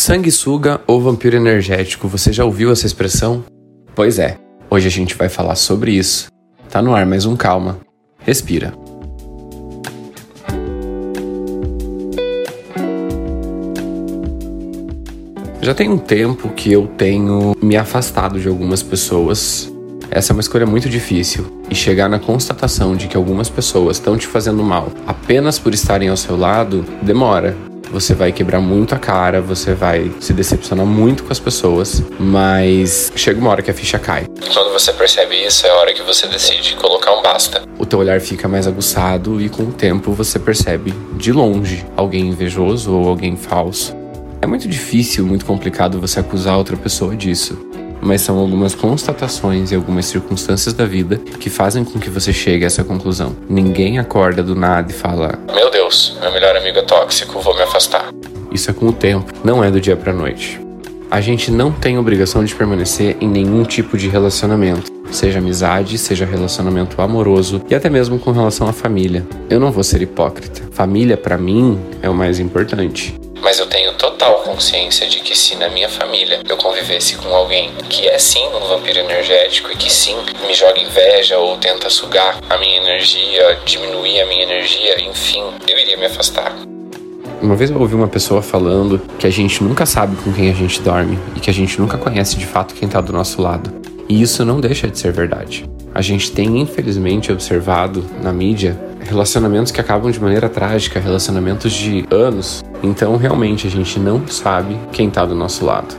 Sanguessuga ou vampiro energético, você já ouviu essa expressão? Pois é, hoje a gente vai falar sobre isso. Tá no ar mais um calma. Respira. Já tem um tempo que eu tenho me afastado de algumas pessoas. Essa é uma escolha muito difícil e chegar na constatação de que algumas pessoas estão te fazendo mal apenas por estarem ao seu lado demora você vai quebrar muito a cara, você vai se decepcionar muito com as pessoas, mas chega uma hora que a ficha cai. Quando você percebe isso, é a hora que você decide colocar um basta. O teu olhar fica mais aguçado e com o tempo você percebe de longe alguém invejoso ou alguém falso. É muito difícil, muito complicado você acusar outra pessoa disso mas são algumas constatações e algumas circunstâncias da vida que fazem com que você chegue a essa conclusão. Ninguém acorda do nada e fala: Meu Deus, meu melhor amigo é tóxico, vou me afastar. Isso é com o tempo, não é do dia para noite. A gente não tem obrigação de permanecer em nenhum tipo de relacionamento, seja amizade, seja relacionamento amoroso e até mesmo com relação à família. Eu não vou ser hipócrita. Família para mim é o mais importante. Mas eu tenho total consciência de que se na minha família eu convivesse com alguém que é sim um vampiro energético e que sim me joga inveja ou tenta sugar a minha energia, diminuir a minha energia, enfim, eu iria me afastar. Uma vez eu ouvi uma pessoa falando que a gente nunca sabe com quem a gente dorme e que a gente nunca conhece de fato quem está do nosso lado. E isso não deixa de ser verdade. A gente tem, infelizmente, observado na mídia relacionamentos que acabam de maneira trágica, relacionamentos de anos. Então, realmente, a gente não sabe quem está do nosso lado.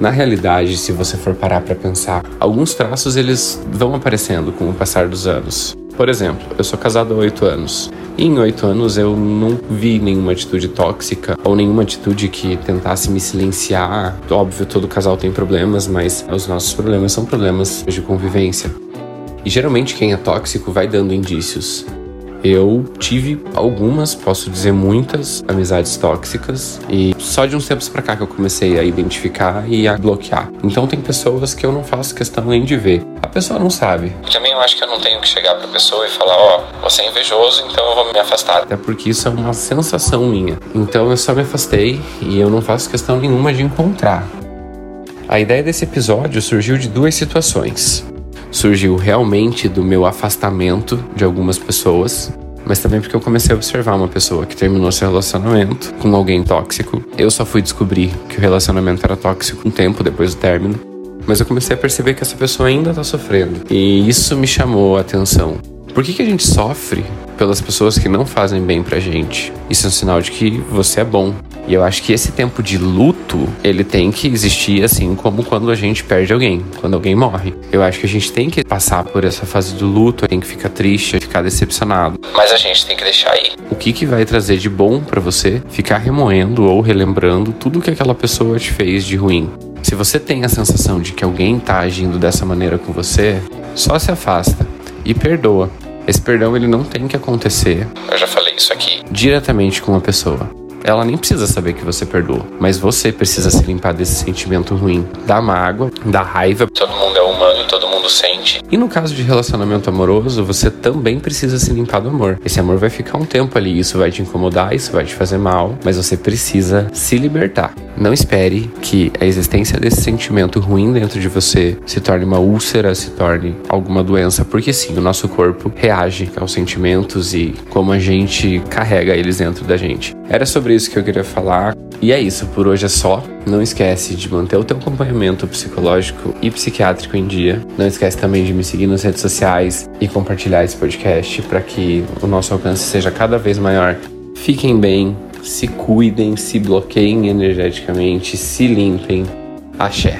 Na realidade, se você for parar para pensar, alguns traços eles vão aparecendo com o passar dos anos. Por exemplo, eu sou casado há oito anos. E em oito anos eu não vi nenhuma atitude tóxica ou nenhuma atitude que tentasse me silenciar. Óbvio, todo casal tem problemas, mas os nossos problemas são problemas de convivência. E geralmente quem é tóxico vai dando indícios. Eu tive algumas, posso dizer muitas, amizades tóxicas e só de uns tempos para cá que eu comecei a identificar e a bloquear. Então tem pessoas que eu não faço questão nem de ver. A pessoa não sabe. Também eu acho que eu não tenho que chegar pra pessoa e falar, ó, oh, você é invejoso, então eu vou me afastar. Até porque isso é uma sensação minha. Então eu só me afastei e eu não faço questão nenhuma de encontrar. A ideia desse episódio surgiu de duas situações surgiu realmente do meu afastamento de algumas pessoas, mas também porque eu comecei a observar uma pessoa que terminou seu relacionamento com alguém tóxico. Eu só fui descobrir que o relacionamento era tóxico um tempo depois do término, mas eu comecei a perceber que essa pessoa ainda tá sofrendo. E isso me chamou a atenção. Por que, que a gente sofre pelas pessoas que não fazem bem pra gente? Isso é um sinal de que você é bom, e eu acho que esse tempo de luto, ele tem que existir assim como quando a gente perde alguém, quando alguém morre. Eu acho que a gente tem que passar por essa fase do luto, tem que ficar triste, ficar decepcionado. Mas a gente tem que deixar aí. O que que vai trazer de bom para você ficar remoendo ou relembrando tudo que aquela pessoa te fez de ruim? Se você tem a sensação de que alguém tá agindo dessa maneira com você, só se afasta e perdoa. Esse perdão ele não tem que acontecer. Eu já falei isso aqui. Diretamente com uma pessoa. Ela nem precisa saber que você perdoou, mas você precisa se limpar desse sentimento ruim, da mágoa, da raiva. Todo mundo é humano todo mundo sente. E no caso de relacionamento amoroso, você também precisa se limpar do amor. Esse amor vai ficar um tempo ali, isso vai te incomodar, isso vai te fazer mal, mas você precisa se libertar. Não espere que a existência desse sentimento ruim dentro de você se torne uma úlcera, se torne alguma doença, porque sim, o nosso corpo reage aos sentimentos e como a gente carrega eles dentro da gente. Era sobre isso que eu queria falar. E é isso, por hoje é só. Não esquece de manter o teu acompanhamento psicológico e psiquiátrico em dia. Não esquece também de me seguir nas redes sociais e compartilhar esse podcast para que o nosso alcance seja cada vez maior. Fiquem bem, se cuidem, se bloqueiem energeticamente, se limpem. Axé.